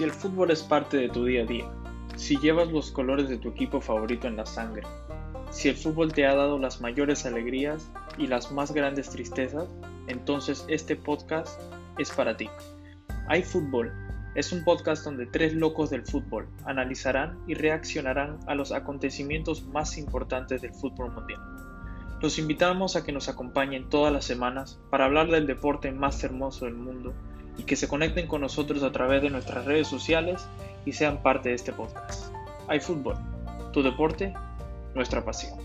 Si el fútbol es parte de tu día a día, si llevas los colores de tu equipo favorito en la sangre, si el fútbol te ha dado las mayores alegrías y las más grandes tristezas, entonces este podcast es para ti. Hay Fútbol es un podcast donde tres locos del fútbol analizarán y reaccionarán a los acontecimientos más importantes del fútbol mundial. Los invitamos a que nos acompañen todas las semanas para hablar del deporte más hermoso del mundo y que se conecten con nosotros a través de nuestras redes sociales y sean parte de este podcast. Hay fútbol, tu deporte, nuestra pasión.